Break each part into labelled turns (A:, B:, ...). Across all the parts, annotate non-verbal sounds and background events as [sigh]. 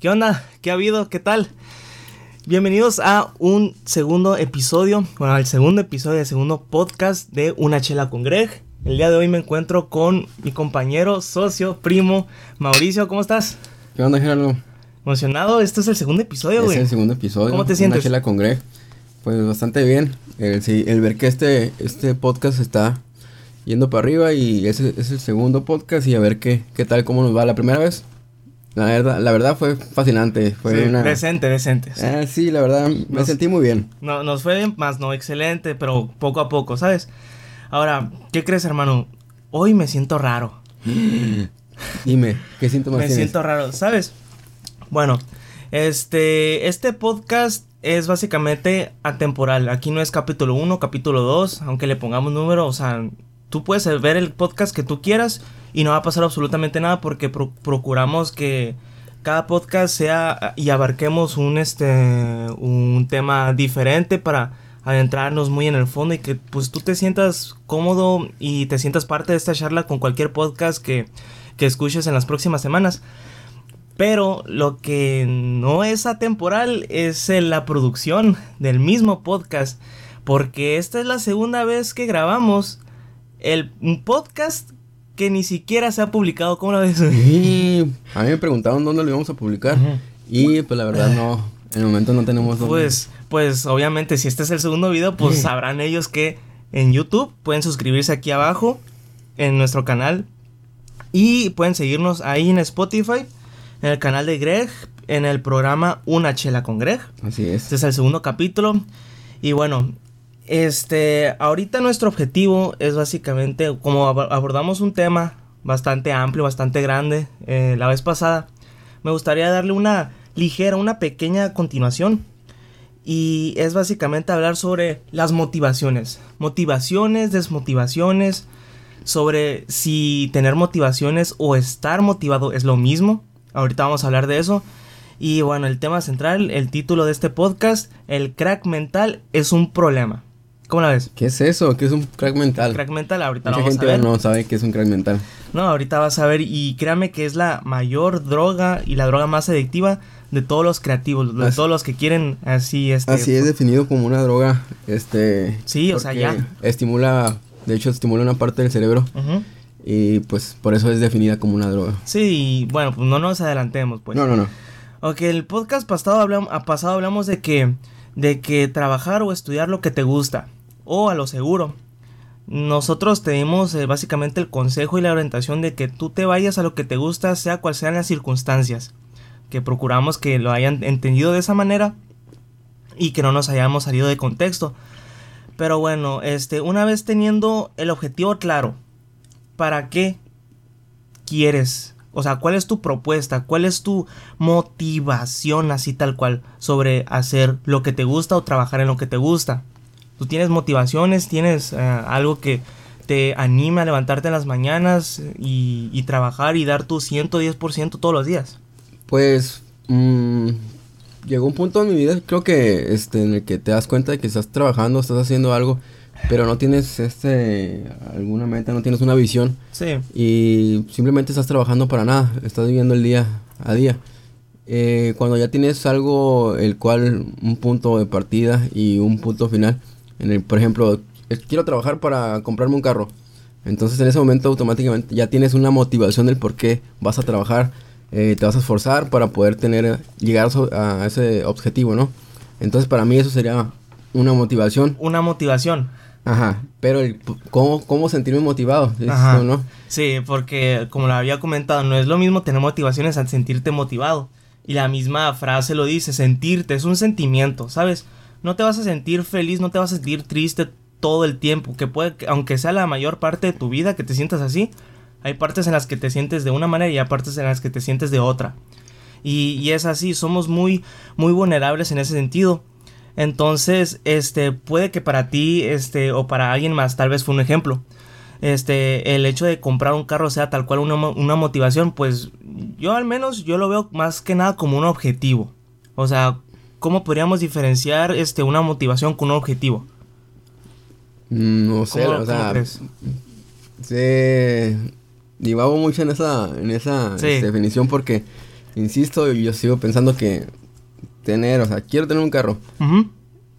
A: ¿Qué onda? ¿Qué ha habido? ¿Qué tal? Bienvenidos a un segundo episodio, bueno, al segundo episodio del segundo podcast de Una Chela con Greg. El día de hoy me encuentro con mi compañero, socio, primo, Mauricio. ¿Cómo estás?
B: ¿Qué onda, Gerardo?
A: Emocionado, este es el segundo episodio, güey.
B: Es el segundo episodio.
A: ¿Cómo te sientes?
B: Una chela con Greg. Pues bastante bien. El ver que este, este podcast está yendo para arriba y ese es el segundo podcast y a ver qué, qué tal, cómo nos va la primera vez. La verdad, la verdad fue fascinante. Fue
A: Sí,
B: una...
A: Decente, decente. sí.
B: Ah, sí, la verdad, me
A: Nos-
B: sentí muy bien.
A: No, nos fue bien, más no excelente, pero poco a poco, ¿sabes? Ahora, ¿qué crees, hermano? Hoy me siento raro. [gasps]
B: Dime, ¿qué síntomas
A: Me
B: tienes?
A: siento raro, ¿sabes? Bueno, este, este podcast es básicamente atemporal. Aquí no es capítulo 1, capítulo 2, aunque le pongamos número, o sea, tú puedes ver el podcast que tú quieras y no va a pasar absolutamente nada porque pro- procuramos que cada podcast sea y abarquemos un este un tema diferente para adentrarnos muy en el fondo y que pues tú te sientas cómodo y te sientas parte de esta charla con cualquier podcast que, que escuches en las próximas semanas. Pero lo que no es atemporal es eh, la producción del mismo podcast. Porque esta es la segunda vez que grabamos el, podcast que ni siquiera se ha publicado. ¿Cómo lo ves?
B: Sí, [laughs] a mí me preguntaron dónde lo íbamos a publicar. Y pues la verdad no, en el momento no tenemos dónde.
A: Pues, pues obviamente si este es el segundo video, pues
B: Sí.
A: sabrán ellos que en YouTube pueden suscribirse aquí abajo en nuestro canal y pueden seguirnos ahí en Spotify, en el canal de Greg, en el programa Una Chela con Greg.
B: Así es.
A: Este es el segundo capítulo y bueno, este, ahorita nuestro objetivo es básicamente como ab- abordamos un tema bastante amplio, bastante grande eh, la vez pasada, me gustaría darle una ligera, una pequeña continuación. Y es básicamente hablar sobre las motivaciones. Motivaciones, desmotivaciones. Sobre si tener motivaciones o estar motivado es lo mismo. Ahorita vamos a hablar de eso. Y bueno, el tema central, el título de este podcast, el crack mental es un problema. ¿Cómo la ves?
B: ¿Qué es eso? ¿Qué es un crack mental?
A: Crack mental, ahorita lo
B: Mucha
A: vamos a
B: gente
A: ver.
B: no sabe qué es un crack mental.
A: No, ahorita vas a ver y créame que es la mayor droga y la droga más adictiva de todos los creativos, de
B: Así-
A: todos los que quieren así este
B: Así es definido como una droga, este...
A: Sí, o sea, ya.
B: Estimula, de hecho estimula una parte del cerebro
A: Ujú.
B: y pues por eso es definida como una droga.
A: Sí, y bueno, pues no nos adelantemos, pues.
B: No, no, no.
A: Ok, el podcast pasado hablamos, a pasado hablamos de que de que trabajar o estudiar lo que te gusta o a lo seguro. Nosotros te dimos eh, básicamente el consejo y la orientación de que tú te vayas a lo que te gusta, sea cual sean las circunstancias. Que procuramos que lo hayan entendido de esa manera y que no nos hayamos salido de contexto. Pero bueno, este, una vez teniendo el objetivo claro, ¿para qué quieres? O sea, ¿cuál es tu propuesta? ¿Cuál es tu motivación así tal cual sobre hacer lo que te gusta o trabajar en lo que te gusta? ¿Tú tienes motivaciones? ¿Tienes eh, algo que te anime a levantarte en las mañanas y, y trabajar y dar tu 110% todos los días?
B: Pues mm, llegó un punto en mi vida, creo que este en el que te das cuenta de que estás trabajando, estás haciendo algo, pero no tienes este alguna meta, no tienes una visión
A: Sí.
B: y simplemente estás trabajando para nada, estás viviendo el día a día. Eh, cuando ya tienes algo, el cual un punto de partida y un punto final, en el, por ejemplo, quiero trabajar para comprarme un carro. Entonces en ese momento automáticamente ya tienes una motivación del por qué vas a trabajar, eh, te vas a esforzar para poder tener, llegar so- a ese objetivo, ¿no? Entonces para mí eso sería una motivación.
A: Una motivación.
B: Ajá, pero el, ¿cómo, ¿cómo sentirme motivado?
A: Ajá.
B: ¿no?
A: Sí, porque como lo había comentado, no es lo mismo tener motivaciones al sentirte motivado. Y la misma frase lo dice, sentirte, es un sentimiento, ¿sabes? No te vas a sentir feliz, no te vas a sentir triste todo el tiempo, que puede, que- aunque sea la mayor parte de tu vida que te sientas así, hay partes en las que te sientes de una manera y hay partes en las que te sientes de otra. Y, y es así, somos muy, muy vulnerables en ese sentido. Entonces, este, puede que para ti, este, o para alguien más, tal vez fue un ejemplo. Este, el hecho de comprar un carro sea tal cual una, una motivación, pues yo al menos yo lo veo más que nada como un objetivo. O sea, ¿cómo podríamos diferenciar este, una motivación con un objetivo?
B: No sé,
A: ¿Cómo,
B: o sea, se divago mucho en esa, en esa
A: Sí.
B: este, definición porque insisto, yo sigo pensando que tener, o sea, quiero tener un carro.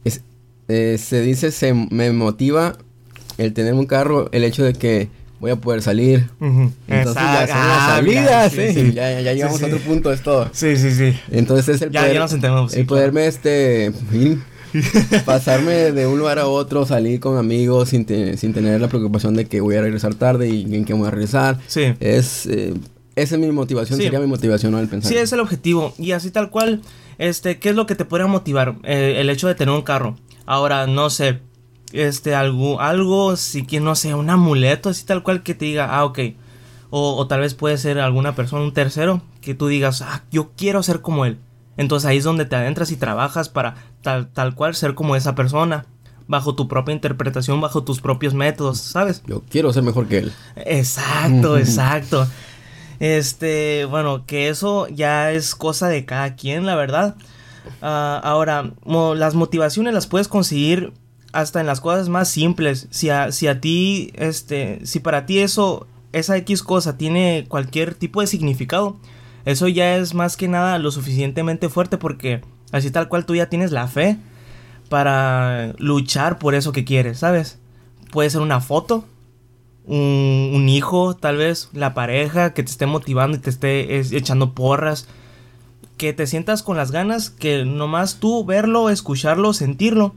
B: es, eh, se dice, se me motiva el tener un carro, el hecho de que voy a poder salir. Entonces ya son las ah, salidas, sí, Ya, ya, llegamos a otro punto, es todo.
A: Sí, sí, sí.
B: Entonces es el
A: ya,
B: poder,
A: ya nos entendemos,
B: el poderme este [laughs] pasarme de un lugar a otro, salir con amigos sin, sin tener la preocupación de que voy a regresar tarde y en qué voy a regresar.
A: Sí.
B: Es eh, esa es mi motivación, sería mi motivación al pensar.
A: Sí, es el objetivo. Y así tal cual, este, ¿qué es lo que te podría motivar? Eh, el hecho de tener un carro. Ahora, no sé, este, algo, algo, si que no sé, un amuleto, así tal cual que te diga, ah, ok. O, o, tal vez puede ser alguna persona, un tercero, que tú digas, ah, yo quiero ser como él. Entonces ahí es donde te adentras y trabajas para tal, tal cual ser como esa persona. Bajo tu propia interpretación, bajo tus propios métodos, ¿sabes?
B: Yo quiero ser mejor que él.
A: Exacto, exacto. Este, bueno, que eso ya es cosa de cada quien, la verdad. Ah, ahora, las motivaciones las puedes conseguir hasta en las cosas más simples. Si a, si a ti, este, si para ti eso, esa X cosa tiene cualquier tipo de significado, eso ya es más que nada lo suficientemente fuerte porque así tal cual tú ya tienes la fe para luchar por eso que quieres, ¿sabes? Puede ser una foto, un, un hijo, tal vez, la pareja que te esté motivando y te esté echando porras. Que te sientas con las ganas, que nomás tú verlo, escucharlo, sentirlo,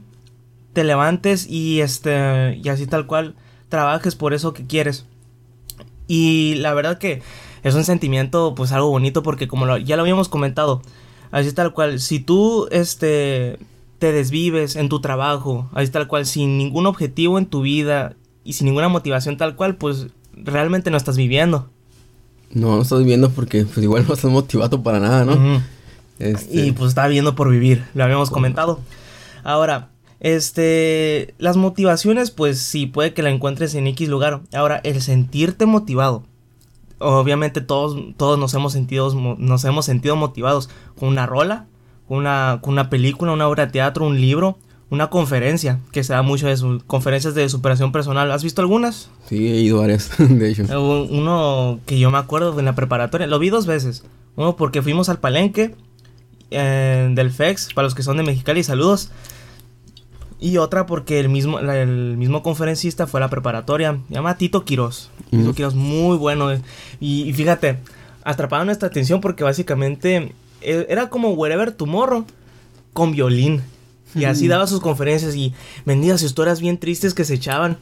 A: te levantes y este y así tal cual trabajes por eso que quieres. Y la verdad que es un sentimiento pues algo bonito porque como ya lo habíamos comentado, así tal cual, si tú este te desvives en tu trabajo, así tal cual, sin ningún objetivo en tu vida y sin ninguna motivación tal cual, pues realmente no estás viviendo.
B: No, no estás viviendo porque pues igual no estás motivado para nada, ¿no?
A: este... Y pues está viviendo por vivir, lo habíamos comentado. Ahora, este, las motivaciones, pues sí, puede que la encuentres en X lugar. Ahora, el sentirte motivado obviamente todos, todos nos, hemos sentido, nos hemos sentido motivados con una rola, con una, con una película, una obra de teatro, un libro, una conferencia, que se da mucho de sus conferencias de superación personal. ¿Has visto algunas?
B: Sí, he ido varias, [laughs] de hecho.
A: Uno que yo me acuerdo en la preparatoria, lo vi dos veces. Uno porque fuimos al palenque eh, del FEX, para los que son de Mexicali, saludos. Y otra porque el mismo, el mismo conferencista fue a la preparatoria. Se llama Tito Quiroz. Tito Quiroz, muy bueno. Y, fíjate, atrapaba nuestra atención porque básicamente e, era como Wherever Tomorrow con violín. Y así daba sus conferencias y vendía historias bien tristes que se echaban.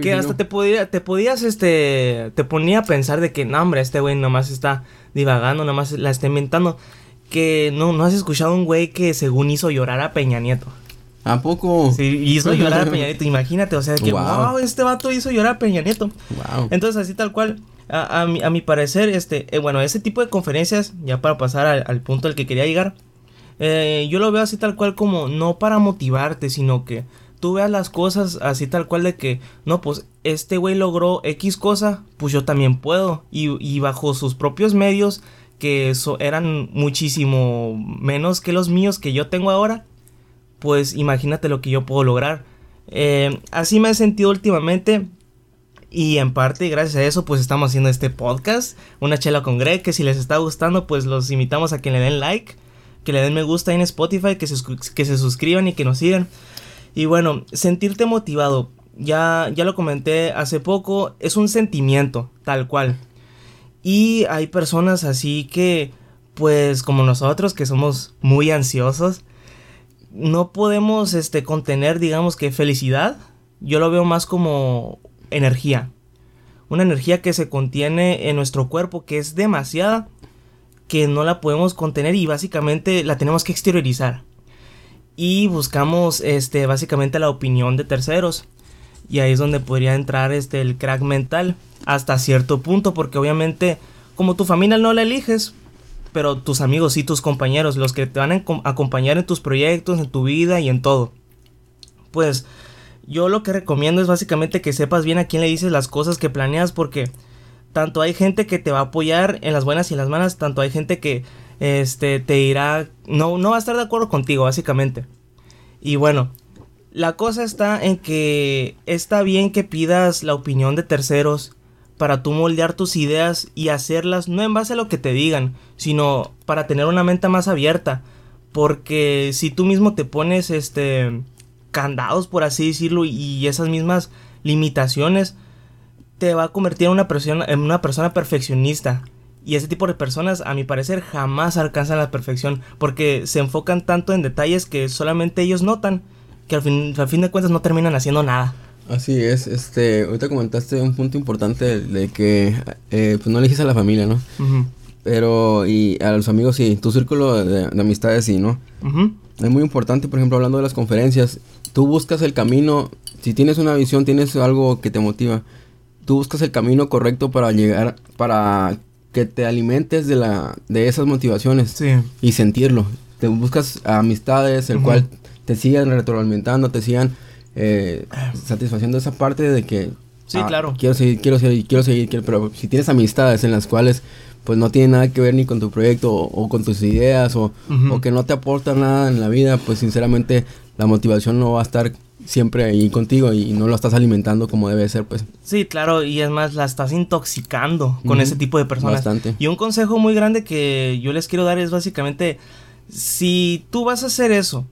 A: que hasta te podía, te podías, este, te ponía a pensar de que, no, hombre, este güey nomás está divagando, nomás la está inventando. Que no, no has escuchado un güey que según hizo llorar a Peña Nieto.
B: ¿A poco?
A: Sí, hizo [laughs] llorar a Peña Nieto, imagínate, o sea, que wow. este vato hizo llorar a Peña Nieto. Wow. Entonces, así tal cual, a, mi, a mi, parecer, este, eh, bueno, ese tipo de conferencias, ya para pasar al, punto al que quería llegar, eh, yo lo veo así tal cual como no para motivarte, sino que tú veas las cosas así tal cual de que, no, pues este güey logró X cosa, pues yo también puedo. Y, y bajo sus propios medios, que eran muchísimo menos que los míos que yo tengo ahora, pues imagínate lo que yo puedo lograr. Eh, así me he sentido últimamente. Y en parte, gracias a eso, pues estamos haciendo este podcast. Una chela con Greg. Que si les está gustando, pues los invitamos a que le den like. Que le den me gusta en Spotify. Que se, que se suscriban y que nos sigan. Y bueno, sentirte motivado. Ya, ya lo comenté hace poco. Es un sentimiento, tal cual. Y hay personas así que, pues como nosotros, que somos muy ansiosos no podemos este, contener, digamos que felicidad. Yo lo veo más como energía. Una energía que se contiene en nuestro cuerpo, que es demasiada, que no la podemos contener y básicamente la tenemos que exteriorizar. Y buscamos este, básicamente la opinión de terceros. Y ahí es donde podría entrar este, el crack mental hasta cierto punto, porque obviamente como tu familia no la eliges, pero tus amigos y tus compañeros, los que te van a acompañar en tus proyectos, en tu vida y en todo. Pues yo lo que recomiendo es básicamente que sepas bien a quién le dices las cosas que planeas porque tanto hay gente que te va a apoyar en las buenas y en las malas, tanto hay gente que este te dirá no no va a estar de acuerdo contigo básicamente. Y bueno, la cosa está en que está bien que pidas la opinión de terceros para tú moldear tus ideas y hacerlas no en base a lo que te digan, sino para tener una mente más abierta. Porque si tú mismo te pones este candados, por así decirlo, y esas mismas limitaciones, te va a convertir en una persona, en una persona perfeccionista. Y ese tipo de personas, a mi parecer, jamás alcanzan la perfección porque se enfocan tanto en detalles que solamente ellos notan que al fin, al fin de cuentas no terminan haciendo nada.
B: Así es, este, ahorita comentaste un punto importante de que eh, pues no eliges a la familia, ¿no? Pero, y a los amigos sí, tu círculo de, amistades sí, ¿no? Es muy importante, por ejemplo, hablando de las conferencias, tú buscas el camino, si tienes una visión, tienes algo que te motiva, tú buscas el camino correcto para llegar, para que te alimentes de la de esas motivaciones y sentirlo. Te buscas amistades, el cual te sigan retroalimentando, te sigan eh, satisfaciendo esa parte de que
A: sí, ah, claro.
B: quiero seguir, quiero seguir, quiero seguir, pero si tienes amistades en las cuales pues no tiene nada que ver ni con tu proyecto o, con tus ideas o, o, que no te aportan nada en la vida, pues sinceramente la motivación no va a estar siempre ahí contigo y no lo estás alimentando como debe ser, pues.
A: Sí, claro, y es más, la estás intoxicando con ese tipo de personas. Bastante. Y un consejo muy grande que yo les quiero dar es básicamente, si tú vas a hacer eso,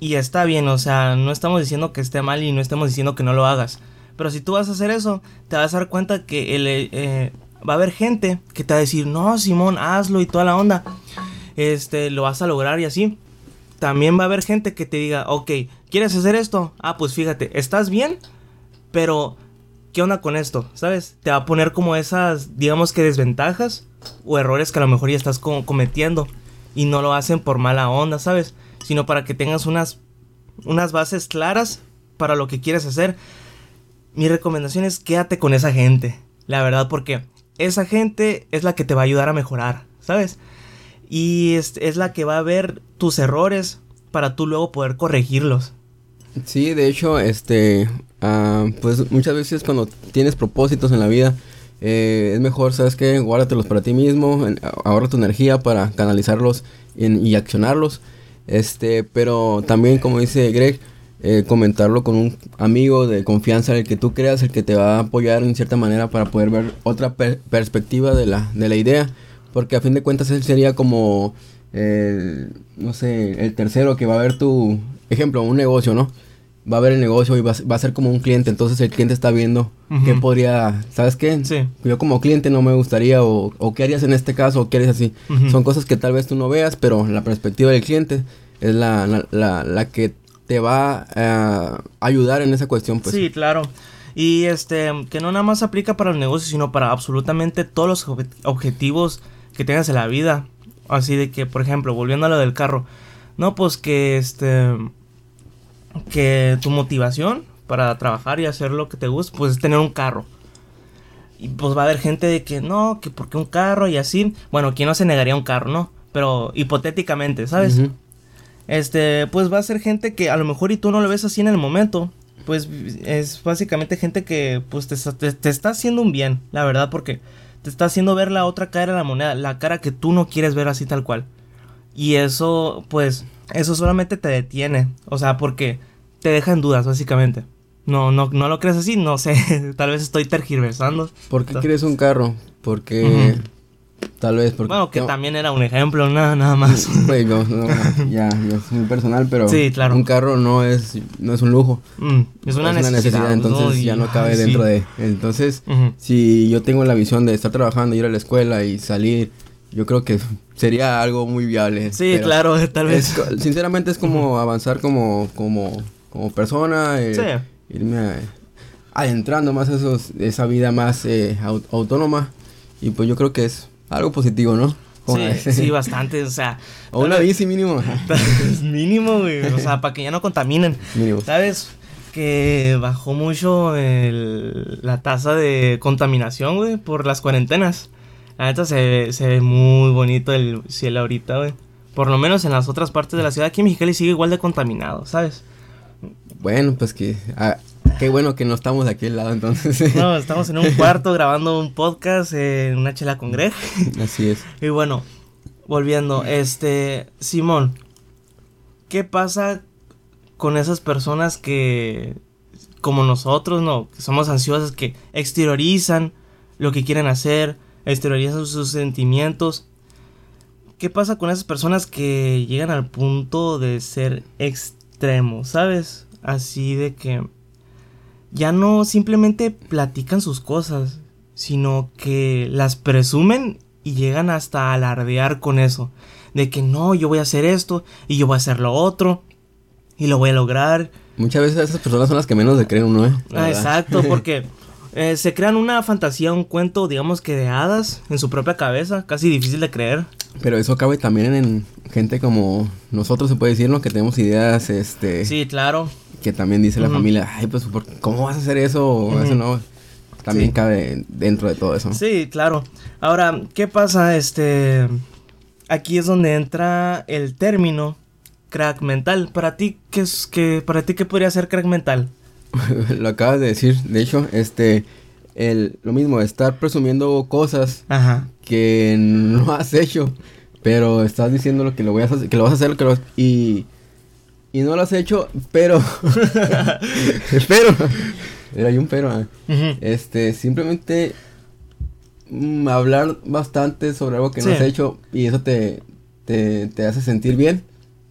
A: y está bien, o sea, no estamos diciendo que esté mal y no estamos diciendo que no lo hagas, pero si tú vas a hacer eso, te vas a dar cuenta que el, eh, va a haber gente que te va a decir, no, Simón, hazlo y toda la onda, este, lo vas a lograr y así. También va a haber gente que te diga, ok, ¿quieres hacer esto? Ah, pues fíjate, estás bien, pero ¿qué onda con esto? ¿Sabes? Te va a poner como esas, digamos que desventajas o errores que a lo mejor ya estás cometiendo y no lo hacen por mala onda, ¿sabes? Sino para que tengas unas, unas bases claras para lo que quieres hacer. Mi recomendación es quédate con esa gente, la verdad, porque esa gente es la que te va a ayudar a mejorar, ¿sabes? Y es, es la que va a ver tus errores para tú luego poder corregirlos.
B: Sí, de hecho, este, ah, pues muchas veces cuando tienes propósitos en la vida, eh, es mejor, ¿sabes qué? Guárdatelos para ti mismo, ahorra tu energía para canalizarlos y accionarlos. Este, pero también, como dice Greg, eh, comentarlo con un amigo de confianza, el que tú creas, el que te va a apoyar en cierta manera para poder ver otra perspectiva de la, de la idea. Porque a fin de cuentas él sería como, no sé, el tercero que va a ver tu, ejemplo, un negocio, ¿no? Va a ver el negocio y va, a ser como un cliente, entonces el cliente está viendo qué podría, ¿sabes qué? Sí. Yo como cliente no me gustaría, o, o qué harías en este caso, o qué harías así. Son cosas que tal vez tú no veas, pero la perspectiva del cliente es la, la, la, que te va a ayudar en esa cuestión, pues.
A: Sí, claro. Y este, que no nada más aplica para el negocio, sino para absolutamente todos los objetivos que tengas en la vida. Así de que, por ejemplo, volviendo a lo del carro. No, pues que este. Que tu motivación para trabajar y hacer lo que te gusta, pues es tener un carro. Y pues va a haber gente de que no, que porque un carro y así. Bueno, ¿quién no se negaría un carro, no? Pero hipotéticamente, ¿sabes? Este, pues va a ser gente que a lo mejor y tú no lo ves así en el momento. Pues es básicamente gente que pues te, te, te está haciendo un bien, la verdad, porque te está haciendo ver la otra cara de la moneda, la cara que tú no quieres ver así tal cual. Y eso, pues, eso solamente te detiene. O sea, porque te deja en dudas, básicamente. No, no, no lo crees así, no sé. [laughs] tal vez estoy tergiversando.
B: ¿Por qué quieres un carro? Porque Tal vez porque...
A: Bueno, que también era un ejemplo, nada, nada más. [laughs]
B: ya, es muy personal, pero...
A: Sí, claro.
B: Un carro no es, no es un lujo.
A: Mm, es una necesidad.
B: entonces ya no cabe dentro de... Entonces, si yo tengo la visión de estar trabajando, ir a la escuela y salir, yo creo que sería algo muy viable.
A: Sí, claro, [laughs] tal vez.
B: sinceramente es como avanzar como, como, como persona. Eh, sí. Irme adentrando más esos, esa vida más eh, autónoma. Y pues yo creo que es algo positivo, ¿no?
A: Sí, [laughs] sí, bastante, o sea.
B: O una bici mínimo. [laughs]
A: mínimo, güey. O sea, para que ya no contaminen. Mínimo. ¿Sabes? Que bajó mucho el, la tasa de contaminación, güey, por las cuarentenas. La neta se, se ve muy bonito el cielo ahorita, güey. Por lo menos en las otras partes de la ciudad, aquí en Mexicali sigue igual de contaminado, ¿sabes?
B: Bueno, pues que ah, Qué bueno que no estamos de aquí al lado entonces. [laughs]
A: No, [laughs] estamos en un cuarto grabando un podcast en una chela con Greg. [laughs]
B: Así es.
A: Y bueno, volviendo, este, Simón, ¿qué pasa con esas personas que, como nosotros, no, que somos ansiosas, que exteriorizan lo que quieren hacer, exteriorizan sus sentimientos. ¿Qué pasa con esas personas que llegan al punto de ser extremos, sabes? Así de que ya no simplemente platican sus cosas, sino que las presumen y llegan hasta alardear con eso. De que no, yo voy a hacer esto y yo voy a hacer lo otro y lo voy a lograr.
B: Muchas veces esas personas son las que menos se creen uno, ¿eh?
A: Ah, exacto, porque [laughs] eh, se crean una fantasía, un cuento, digamos que de hadas en su propia cabeza, casi difícil de creer.
B: Pero eso cabe también en gente como nosotros, se puede decir, ¿no? Que tenemos ideas, este...
A: Sí, claro.
B: Que también dice la familia, ay, pues, ¿cómo vas a hacer eso? Eso no... También cabe dentro de todo eso.
A: Sí, claro. Ahora, ¿qué pasa? Este... Aquí es donde entra el término crack mental. Para ti, ¿qué es que para ti qué podría ser crack mental? [laughs]
B: lo acabas de decir, de hecho, este el lo mismo, estar presumiendo cosas que no has hecho, pero estás diciendo lo que lo voy a hacer, que lo vas a hacer, que lo, y y no lo has hecho, pero [laughs] pero era hay un pero. ¿eh? Este, simplemente mm, hablar bastante sobre algo que no has hecho y eso te, te, te hace sentir bien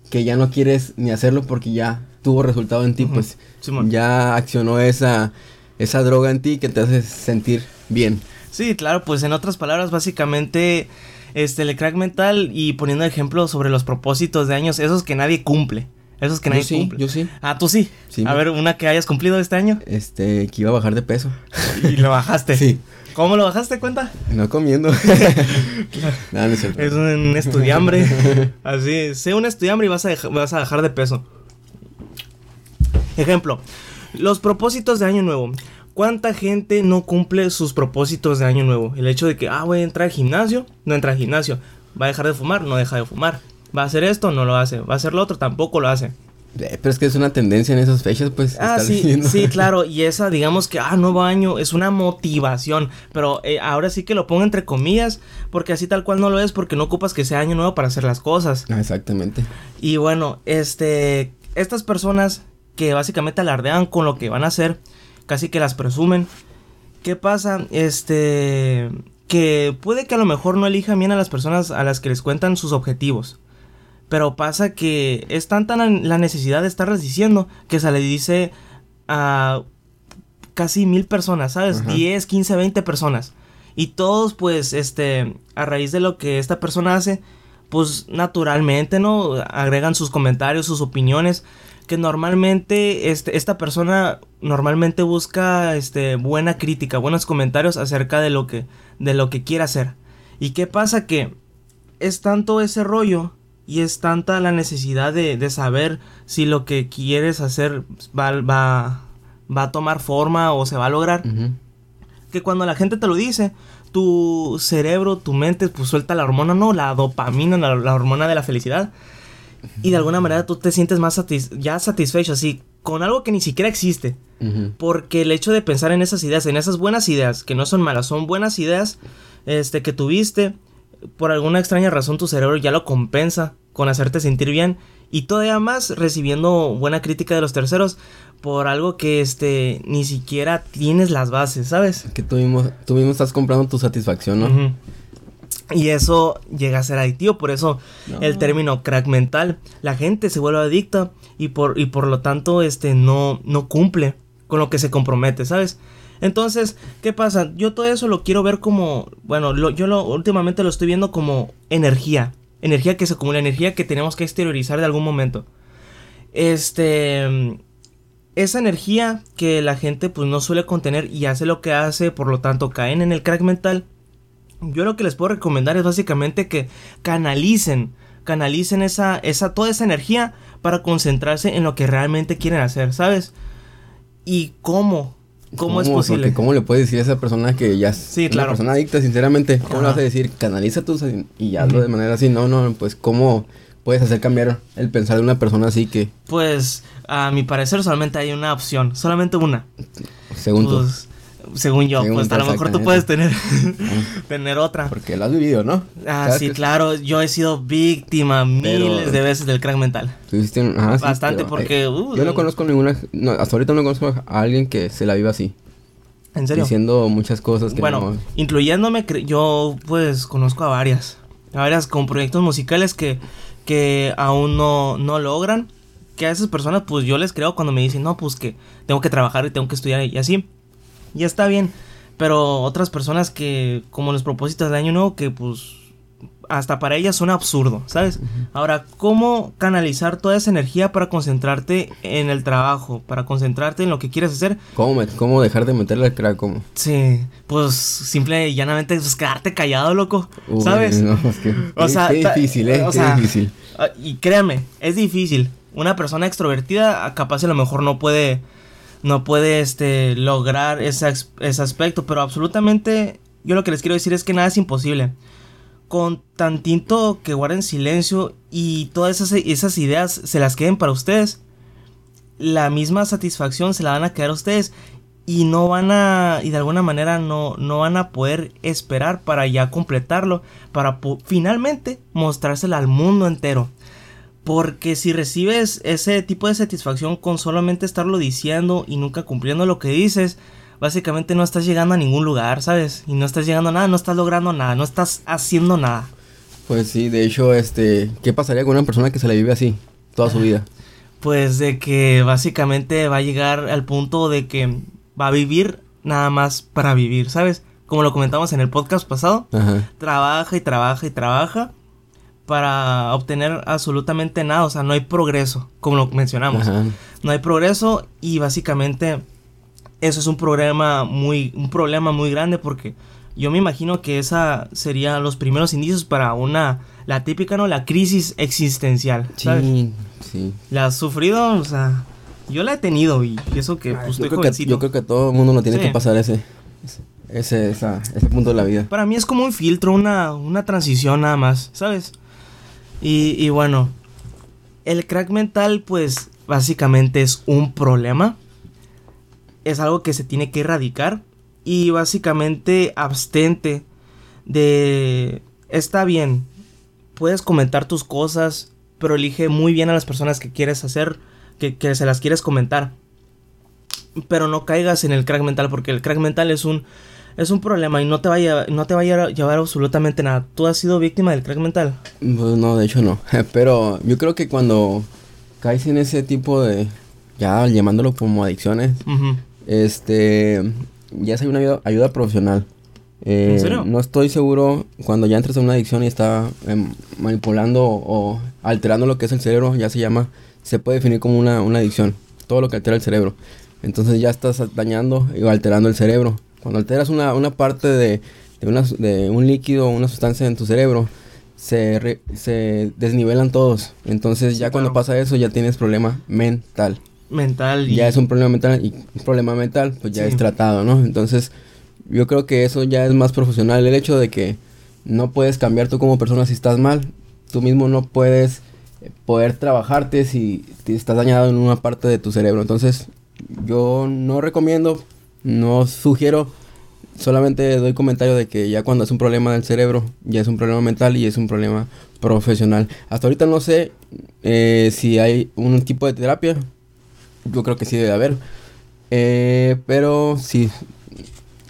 B: que ya no quieres ni hacerlo porque ya tuvo resultado en ti, pues ya accionó esa, esa droga en ti que te hace sentir bien.
A: Sí, claro, pues en otras palabras, básicamente, este, el crack mental y poniendo ejemplo sobre los propósitos de años, esos que nadie cumple. Esos que nadie
B: sí,
A: cumple.
B: Yo sí.
A: Ah, tú sí. sí a ver, una que hayas cumplido este año.
B: Este, que iba a bajar de peso. [laughs]
A: y lo bajaste.
B: Sí.
A: ¿Cómo lo bajaste, cuenta?
B: No comiendo. [laughs]
A: no, no es, es, un estudiambre. [laughs] Así, sé un estudiambre y vas a, vas a dejar de peso. Ejemplo, los propósitos de año nuevo. ¿Cuánta gente no cumple sus propósitos de año nuevo? El hecho de que, ah, voy a entrar al gimnasio, no entra al gimnasio. Va a dejar de fumar, no deja de fumar. Va a hacer esto, no lo hace. Va a hacer lo otro, tampoco lo hace.
B: Eh, pero es que es una tendencia en esas fechas, pues.
A: Ah, sí, sí, [laughs] claro. Y esa, digamos que, ah, nuevo año es una motivación. Pero eh, ahora sí que lo pongo entre comillas, porque así tal cual no lo es, porque no ocupas que sea año nuevo para hacer las cosas.
B: Ah, exactamente.
A: Y bueno, este, estas personas que básicamente alardean con lo que van a hacer, casi que las presumen. ¿Qué pasa? Este, que puede que a lo mejor no elijan bien a las personas a las que les cuentan sus objetivos. Pero pasa que es tanta la necesidad de estarles diciendo que se le dice a casi mil personas, ¿sabes? 10, 15, 20 personas. Y todos, pues, este, a raíz de lo que esta persona hace, pues naturalmente, ¿no? Agregan sus comentarios, sus opiniones. Que normalmente, este, esta persona normalmente busca, este, buena crítica, buenos comentarios acerca de lo que, de lo que quiere hacer. ¿Y qué pasa? Que es tanto ese rollo y es tanta la necesidad de, saber si lo que quieres hacer va, va, va, a tomar forma o se va a lograr. Que cuando la gente te lo dice, tu cerebro, tu mente, pues suelta la hormona, ¿no? La dopamina, la, hormona de la felicidad. Y de alguna manera tú te sientes más ya satisfecho, así, con algo que ni siquiera existe. Porque el hecho de pensar en esas ideas, en esas buenas ideas, que no son malas, son buenas ideas, este, que tuviste, por alguna extraña razón tu cerebro ya lo compensa con hacerte sentir bien y todavía más recibiendo buena crítica de los terceros por algo que este ni siquiera tienes las bases, ¿sabes?
B: Que tú mismo, tú mismo estás comprando tu satisfacción, ¿no?
A: Y eso llega a ser adictivo, por eso el término crack mental, la gente se vuelve adicta y por, y por lo tanto este no, no cumple con lo que se compromete, ¿sabes? Entonces, ¿qué pasa? Yo todo eso lo quiero ver como, bueno, yo lo, últimamente lo estoy viendo como energía. Energía que se acumula, energía que tenemos que exteriorizar de algún momento. Este... Esa energía que la gente pues no suele contener y hace lo que hace, por lo tanto caen en el crack mental. Yo lo que les puedo recomendar es básicamente que canalicen, canalicen esa, esa, toda esa energía para concentrarse en lo que realmente quieren hacer, ¿sabes? ¿Y cómo? ¿Cómo, es posible?
B: ¿Cómo le puedes decir a esa persona que ya
A: sí,
B: es
A: una
B: persona adicta, sinceramente? ¿Cómo le vas a decir? Canaliza tus y hazlo de manera así. No, no, pues ¿cómo puedes hacer cambiar el pensar de una persona así que...
A: Pues a mi parecer solamente hay una opción, solamente una.
B: Según tú.
A: Según yo, pues a lo mejor tú puedes tener, [laughs] tener otra.
B: Porque lo has vivido, ¿no?
A: Ah, sí, claro. Yo he sido víctima miles de veces del crack mental. Bastante porque...
B: Uh, yo no conozco ninguna... hasta ahorita no conozco a alguien que se la viva así.
A: ¿En serio?
B: Diciendo muchas cosas que
A: Bueno,
B: no-
A: incluyéndome, yo pues conozco a varias. A varias con proyectos musicales que, que aún no, no logran. Que a esas personas pues yo les creo cuando me dicen, no, pues que tengo que trabajar y tengo que estudiar y así. Y está bien. Pero otras personas que, como los propósitos de año nuevo, que pues hasta para ellas son absurdo, ¿sabes? Ahora, ¿cómo canalizar toda esa energía para concentrarte en el trabajo? Para concentrarte en lo que quieres hacer
B: ¿Cómo, ¿Cómo dejar de meterle al crack? ¿Cómo?
A: Sí, pues simple y llanamente pues, quedarte callado, loco.
B: Uy,
A: ¿Sabes?
B: no, es que-
A: O sea,
B: qué difícil, ¿eh?
A: o
B: qué difícil.
A: Ah, Y créanme, es difícil. Una persona extrovertida capaz a lo mejor no puede no puede este lograr ese, ese aspecto, pero absolutamente yo lo que les quiero decir es que nada es imposible. Con tantito que guarden silencio y todas esas, esas ideas se las queden para ustedes, la misma satisfacción se la van a quedar a ustedes y no van a y de alguna manera no, no van a poder esperar para ya completarlo para finalmente mostrársela al mundo entero porque si recibes ese tipo de satisfacción con solamente estarlo diciendo y nunca cumpliendo lo que dices básicamente no estás llegando a ningún lugar sabes y no estás llegando a nada no estás logrando nada no estás haciendo nada
B: Pues sí, de hecho, este, ¿qué pasaría con una persona que se la vive así toda su vida? [laughs]
A: Pues de que básicamente va a llegar al punto de que va a vivir nada más para vivir, ¿sabes? Como lo comentamos en el podcast pasado,
B: Ajá.
A: trabaja y trabaja y trabaja para obtener absolutamente nada, o sea, no hay progreso, como lo mencionamos.
B: Ajá.
A: No hay progreso y básicamente eso es un problema muy un problema muy grande porque yo me imagino que esa serían los primeros indicios para una la típica no la crisis existencial, ¿sabes?
B: Sí, sí.
A: ¿La has sufrido? O sea, yo la he tenido y eso que pues,
B: yo,
A: estoy
B: creo que, yo creo que todo el mundo lo tiene
A: Sí.
B: que pasar ese, ese, esa- ese punto de la vida.
A: Para mí es como un filtro, una, una transición nada más, ¿sabes? Y, bueno, el crack mental pues básicamente es un problema. Es algo que se tiene que erradicar. Y básicamente abstente de... Está bien, puedes comentar tus cosas, pero elige muy bien a las personas que quieres hacer, que, que se las quieres comentar. Pero no caigas en el crack mental, porque el crack mental es un, es un problema y no te, va a, llevar- no te va a llevar, llevar absolutamente nada. ¿Tú has sido víctima del crack mental?
B: Pues no, de hecho no. [laughs] Pero yo creo que cuando caes en ese tipo de, ya llamándolo como adicciones,
A: Ujú.
B: este, ya es una ayuda, ayuda profesional. Eh,
A: ¿En serio?
B: No estoy seguro cuando ya entres en una adicción y está em, manipulando o alterando lo que es el cerebro, ya se llama, se puede definir como una, una adicción. Todo lo que altera el cerebro. Entonces ya estás dañando y alterando el cerebro. Cuando alteras una, una parte de, de, una de un líquido o una sustancia en tu cerebro, se, re- se desnivelan todos. Entonces ya cuando pasa eso ya tienes problema mental
A: Mental y...
B: ya es un problema mental y un problema mental pues ya
A: Sí.
B: es tratado, ¿no? Entonces yo creo que eso ya es más profesional, el hecho de que no puedes cambiar tú como persona si estás mal, tú mismo no puedes eh, poder trabajarte si te estás dañado en una parte de tu cerebro, entonces yo no recomiendo, no sugiero, solamente doy comentario de que ya cuando es un problema del cerebro, ya es un problema mental y es un problema profesional. Hasta ahorita no sé eh, si hay un tipo de terapia, yo creo que sí debe haber. Eh, pero sí,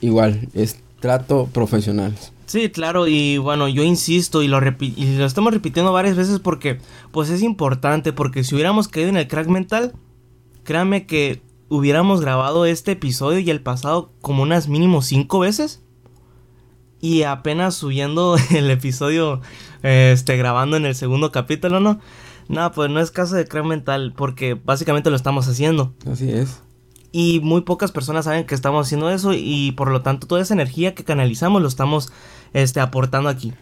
B: igual, es trato profesional.
A: Sí, claro, y bueno, yo insisto y lo, y lo estamos repitiendo varias veces porque pues es importante, porque si hubiéramos caído en el crack mental, créanme que hubiéramos grabado este episodio y el pasado como unas mínimo cinco veces. Y apenas subiendo [laughs] el episodio, eh, este, grabando en el segundo capítulo, ¿no? Nada, pues no es caso de crack mental, porque básicamente lo estamos haciendo.
B: Así es.
A: Y muy pocas personas saben que estamos haciendo eso y por lo tanto toda esa energía que canalizamos lo estamos este, aportando aquí.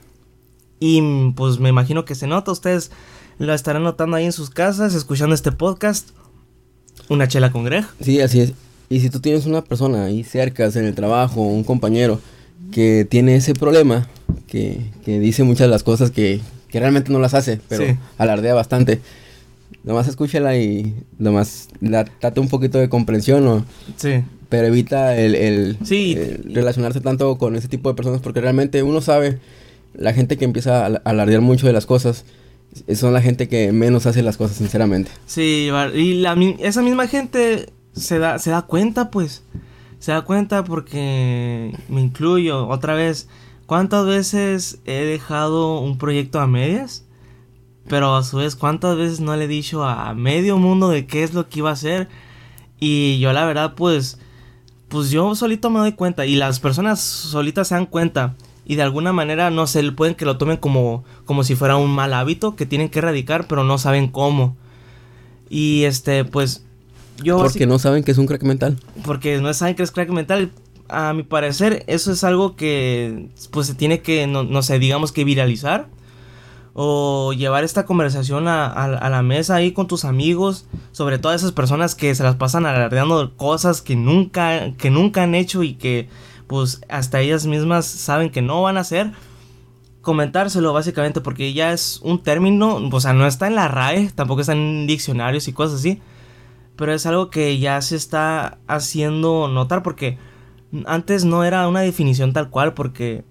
A: Y pues me imagino que se nota, ustedes lo estarán notando ahí en sus casas, escuchando este podcast. Una chela con Greg.
B: Sí, así es. Y si tú tienes una persona ahí cerca, en el trabajo, un compañero que tiene ese problema, que, que dice muchas de las cosas que, que realmente no las hace, pero
A: Sí.
B: alardea bastante. Nomás escúchala y nomás da- date un poquito de comprensión, ¿no?
A: Sí.
B: pero evita el, el-
A: Sí,
B: el relacionarse tanto con ese tipo de personas porque realmente uno sabe, la gente que empieza a al- alardear mucho de las cosas, son la gente que menos hace las cosas, sinceramente.
A: Sí, y la, esa misma gente se da, se da cuenta, pues, se da cuenta porque me incluyo otra vez. ¿Cuántas veces he dejado un proyecto a medias? Pero a su vez, ¿cuántas veces no le he dicho a medio mundo de qué es lo que iba a hacer? Y yo la verdad, pues, pues yo solito me doy cuenta y las personas solitas se dan cuenta y de alguna manera no sé, pueden que lo tomen como como si fuera un mal hábito que tienen que erradicar, pero no saben cómo. Y este, pues
B: yo porque no saben que es un crack mental.
A: Porque no saben que es crack mental. A mi parecer, eso es algo que pues se tiene que no, no sé, digamos que viralizar o llevar esta conversación a, la mesa ahí con tus amigos, sobre todo esas personas que se las pasan alardeando cosas que nunca, que nunca han hecho y que pues hasta ellas mismas saben que no van a hacer. Comentárselo básicamente porque ya es un término, o sea, no está en la RAE, tampoco está en diccionarios y cosas así, pero es algo que ya se está haciendo notar porque antes no era una definición tal cual porque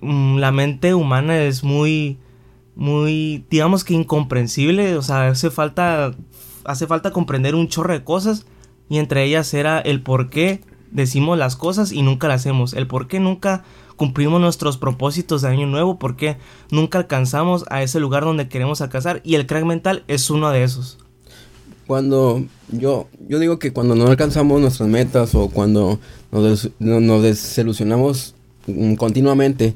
A: mm, la mente humana es muy muy, digamos que incomprensible, o sea, hace falta, hace falta comprender un chorro de cosas y entre ellas era el por qué decimos las cosas y nunca las hacemos, el por qué nunca cumplimos nuestros propósitos de año nuevo, por qué nunca alcanzamos a ese lugar donde queremos alcanzar y el crack mental es uno de esos.
B: Cuando yo, yo digo que cuando no alcanzamos nuestras metas o cuando nos, desilusionamos mm, continuamente,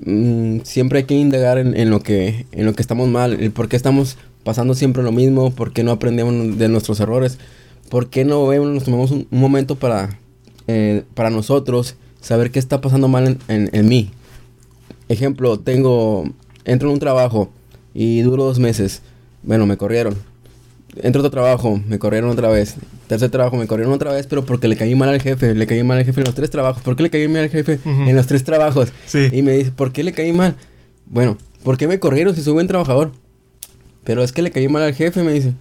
B: Mm, siempre hay que indagar en, lo que, en lo que estamos mal, el por qué estamos pasando siempre lo mismo, por qué no aprendemos de nuestros errores, por qué no vemos, nos tomamos un, momento para, eh, para nosotros saber qué está pasando mal en, en, mí. Ejemplo, tengo, entro en un trabajo y duro dos meses, bueno, me corrieron entro a otro trabajo, me corrieron otra vez. Tercer trabajo, me corrieron otra vez, pero porque le caí mal al jefe. Le caí mal al jefe en los tres trabajos. ¿Por qué le caí mal al jefe en los tres trabajos? Y me dice, ¿por qué le caí mal? Bueno, ¿por qué me corrieron si soy buen trabajador? Pero es que le caí mal al jefe, me dice.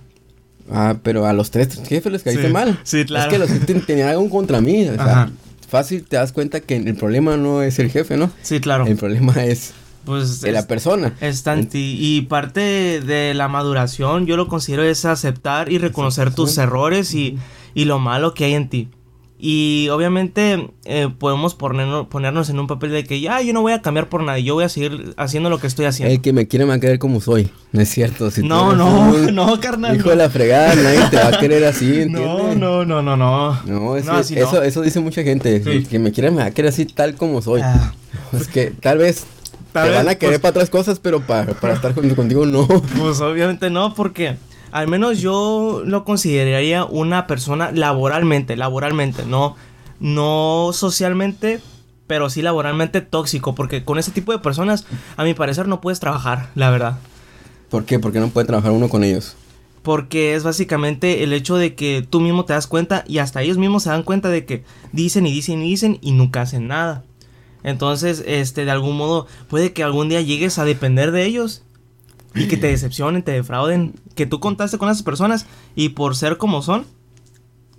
B: Ah, pero a los tres jefes les caíste mal.
A: Sí, claro.
B: Es que los tenían algo contra mí. O sea, fácil te das cuenta que el problema no es el jefe, ¿no?
A: Sí, claro.
B: El problema es pues de la persona.
A: y parte de la maduración yo lo considero es aceptar y reconocer tus errores y, y, lo malo que hay en ti. Y obviamente eh, podemos ponernos, ponernos en un papel de que ya yo no voy a cambiar por nadie, yo voy a seguir haciendo lo que estoy haciendo.
B: El que me quiere me va a querer como soy, no es cierto.
A: Si no, no, [laughs] no, carnal.
B: Hijo de la fregada, nadie te va a querer así, [laughs]
A: No, no, no, no, no.
B: No, eso, eso dice mucha gente. El que me quiere me va a querer así tal como soy. Ah. Es que tal vez te van a querer pues, para otras cosas, pero para, para estar contigo no.
A: Pues obviamente no, porque al menos yo lo consideraría una persona laboralmente, laboralmente, no, no socialmente, pero sí laboralmente tóxico, porque con ese tipo de personas, a mi parecer, no puedes trabajar, la verdad.
B: ¿Por qué? Porque no puede trabajar uno con ellos.
A: Porque es básicamente el hecho de que tú mismo te das cuenta y hasta ellos mismos se dan cuenta de que dicen y dicen y dicen y nunca hacen nada. Entonces, este, de algún modo, puede que algún día llegues a depender de ellos y que te decepcionen, te defrauden, que tú contaste con esas personas y por ser como son,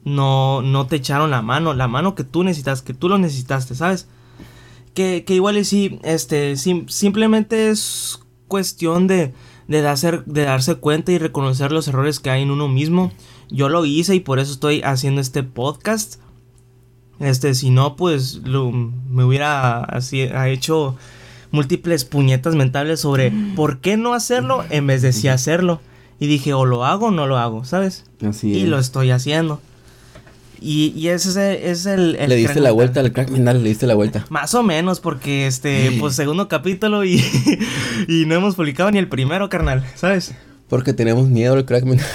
A: no, no te echaron la mano, la mano que tú necesitas, que tú lo necesitaste, ¿sabes? Que, que igual y sí, este, simplemente es cuestión de, de, darse, de darse cuenta y reconocer los errores que hay en uno mismo. Yo lo hice y por eso estoy haciendo este podcast este, si no, pues me hubiera así, hecho múltiples puñetas mentales sobre por qué no hacerlo en vez de sí hacerlo. Y dije, o lo hago o no lo hago, ¿sabes?
B: Así
A: y lo estoy haciendo. Y, y ese es el,
B: Le diste la vuelta al crack mental, le diste la vuelta.
A: Más o menos, porque este, pues segundo capítulo y, [laughs] y no hemos publicado ni el primero, carnal, ¿sabes?
B: Porque tenemos miedo al crack mental.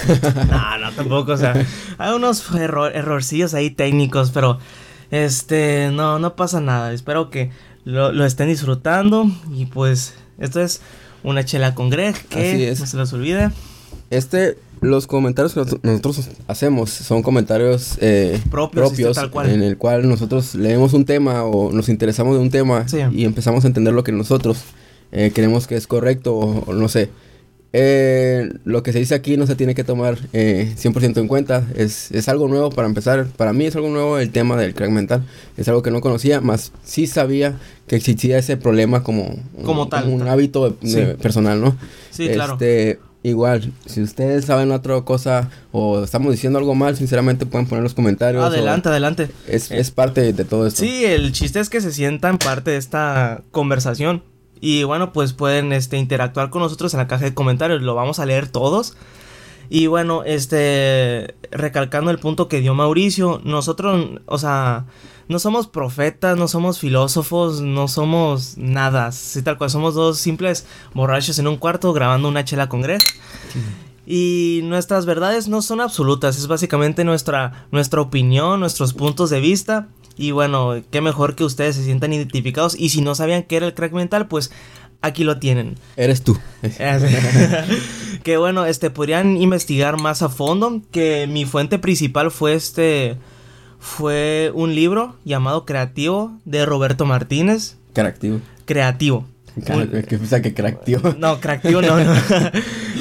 A: no, no, tampoco, o sea, [laughs] hay unos errorcillos ahí técnicos, pero este, no, no pasa nada. Espero que lo, estén disfrutando. Y pues, esto es una chela con Greg. Que no se les olvide.
B: Este, los comentarios que nosotros hacemos son comentarios eh, propios, en el cual nosotros leemos un tema o nos interesamos de un tema y empezamos a entender lo que nosotros eh, creemos que es correcto o no sé. Eh, lo que se dice aquí no se tiene que tomar eh, 100% en cuenta. Es, es, algo nuevo para empezar. Para mí es algo nuevo el tema del crack mental. Es algo que no conocía, más sí sabía que existía ese problema como,
A: como un, tal,
B: un hábito personal, ¿no?
A: Sí, claro.
B: Este, Igual, si ustedes saben otra cosa o estamos diciendo algo mal, sinceramente pueden poner los comentarios.
A: Adelante, adelante.
B: Es, es, parte de todo esto.
A: Sí, el chiste es que se sientan parte de esta conversación. Y bueno, pues pueden este, interactuar con nosotros en la caja de comentarios. Lo vamos a leer todos. Y bueno, este, recalcando el punto que dio Mauricio, nosotros, o sea, no somos profetas, no somos filósofos, no somos nada. Sí, tal cual, somos dos simples borrachos en un cuarto grabando una chela con Greg. Y nuestras verdades no son absolutas, es básicamente nuestra, nuestra opinión, nuestros puntos de vista. Y bueno, qué mejor que ustedes se sientan identificados. Y si no sabían qué era el crack mental, pues aquí lo tienen.
B: Eres tú. [laughs] [laughs]
A: que bueno, este podrían investigar más a fondo. Que mi fuente principal fue este fue un libro llamado Creativo de Roberto Martínez.
B: Creativo.
A: Creativo.
B: Que piensa que creativo.
A: No, creativo no, no. [laughs]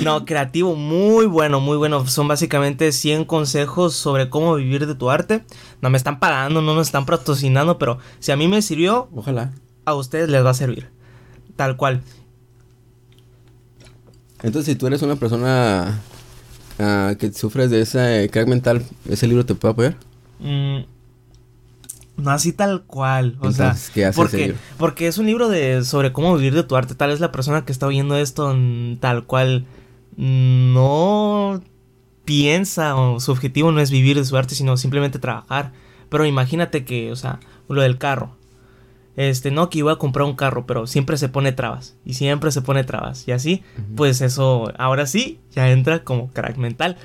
A: no, creativo, muy bueno, muy bueno. Son básicamente 100 consejos sobre cómo vivir de tu arte. No me están pagando, no me están patrocinando, pero si a mí me sirvió,
B: ojalá.
A: A ustedes les va a servir. Tal cual.
B: Entonces, si tú eres una persona uh, que sufres de ese crack mental, ¿ese libro te puede apoyar?
A: Mm, no así tal cual. O sea, porque, porque es un libro de sobre cómo vivir de tu arte. Tal vez la persona que está oyendo esto tal cual no piensa o su objetivo no es vivir de su arte, sino simplemente trabajar. Pero imagínate que, o sea, lo del carro. Este, no que iba a comprar un carro, pero siempre se pone trabas. Y siempre se pone trabas. Y así, pues eso, ahora sí, ya entra como crack mental.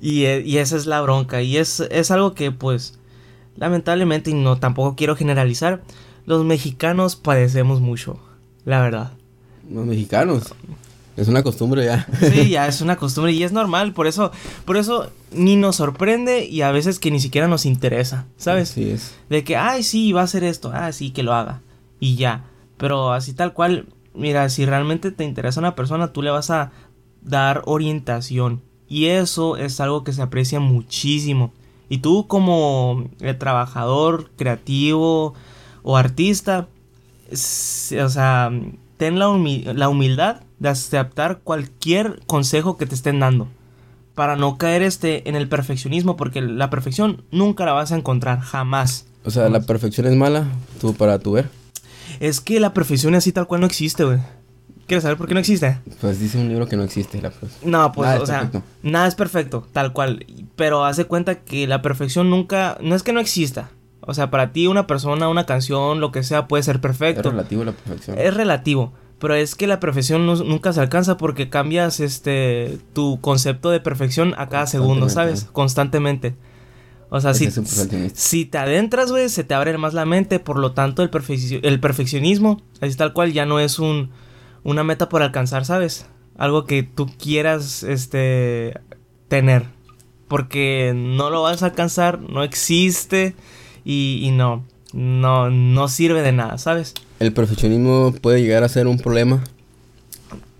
A: Y, eh, y, esa es la bronca. Y es, es algo que, pues, lamentablemente, y no tampoco quiero generalizar, los mexicanos padecemos mucho, la verdad.
B: Los mexicanos. Es una costumbre ya.
A: Sí, ya [laughs] es una costumbre y es normal, por eso, por eso ni nos sorprende y a veces que ni siquiera nos interesa, ¿sabes?
B: Sí es.
A: De que, ay, sí, va a hacer esto, ah, sí, que lo haga. Y ya. Pero así tal cual, mira, si realmente te interesa una persona, tú le vas a dar orientación. Y eso es algo que se aprecia muchísimo. Y tú como eh, trabajador, creativo o artista, o sea, ten la, la humildad de aceptar cualquier consejo que te estén dando. Para no caer este en el perfeccionismo, porque la perfección nunca la vas a encontrar, jamás.
B: O sea, la perfección es mala, tú para tu ver.
A: Es que la perfección así tal cual no existe, güey. ¿Quieres saber por qué no existe?
B: Pues dice un libro que no existe la perfección.
A: No, pues, o sea, nada es perfecto, tal cual. Pero hace cuenta que la perfección nunca, no es que no exista. O sea, para ti una persona, una canción, lo que sea, puede ser perfecto.
B: Es relativo la perfección.
A: Es relativo. Pero es que la perfección nunca se alcanza porque cambias este tu concepto de perfección a cada segundo, ¿sabes? Constantemente. O sea, si, si, te adentras, güey, se te abre más la mente. Por lo tanto, el, el perfeccionismo, así tal cual, ya no es un, una meta por alcanzar, ¿sabes? Algo que tú quieras este, tener. Porque no lo vas a alcanzar, no existe y, y no, no, no sirve de nada, ¿sabes?
B: ¿El perfeccionismo puede llegar a ser un problema?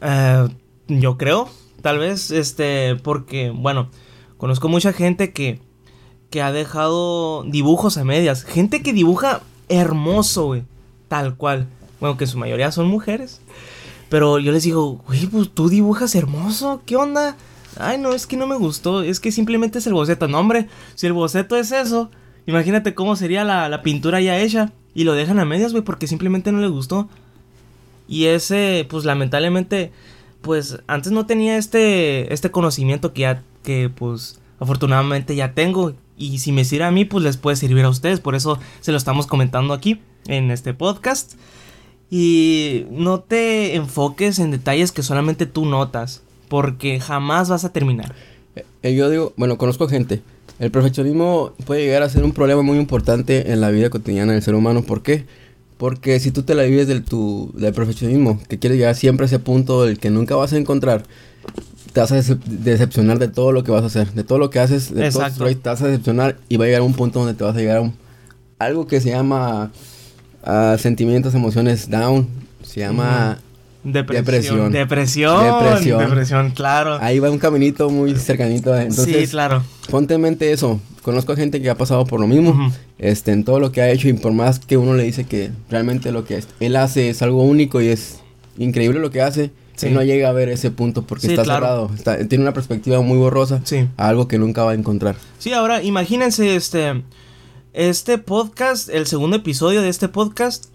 A: Eh, yo creo, tal vez, este, porque, bueno, conozco mucha gente que, que ha dejado dibujos a medias. Gente que dibuja hermoso, tal cual. Bueno, que su mayoría son mujeres. Pero yo les digo, güey, pues tú dibujas hermoso, ¿qué onda? Ay, no, es que no me gustó, es que simplemente es el boceto. No, hombre, si el boceto es eso, imagínate cómo sería la, la pintura ya hecha. Y lo dejan a medias, güey, porque simplemente no les gustó. Y ese, pues lamentablemente, pues antes no tenía este, este conocimiento que ya, que pues afortunadamente ya tengo. Y si me sirve a mí, pues les puede servir a ustedes. Por eso se lo estamos comentando aquí en este podcast. Y no te enfoques en detalles que solamente tú notas, porque jamás vas a terminar.
B: Eh, yo digo, bueno, conozco gente el perfeccionismo puede llegar a ser un problema muy importante en la vida cotidiana del ser humano. ¿Por qué? Porque si tú te la vives del, tu, del perfeccionismo, que quieres llegar siempre a ese punto del que nunca vas a encontrar, te vas a decepcionar de todo lo que vas a hacer, de todo lo que haces, de todo te vas a decepcionar y va a llegar a un punto donde te vas a llegar a un, algo que se llama uh, sentimientos, emociones down, se llama
A: Depresión. Depresión. Depresión. Depresión. claro.
B: Ahí va un caminito muy cercanito. Entonces,
A: sí, claro.
B: Ponte en mente eso. Conozco a gente que ha pasado por lo mismo. Este, en todo lo que ha hecho. Y por más que uno le dice que realmente lo que él hace es algo único y es increíble lo que hace. Sí. no llega a ver ese punto porque está cerrado. tiene una perspectiva muy borrosa
A: sí.
B: a algo que nunca va a encontrar.
A: Sí, ahora imagínense este. Este podcast, el segundo episodio de este podcast.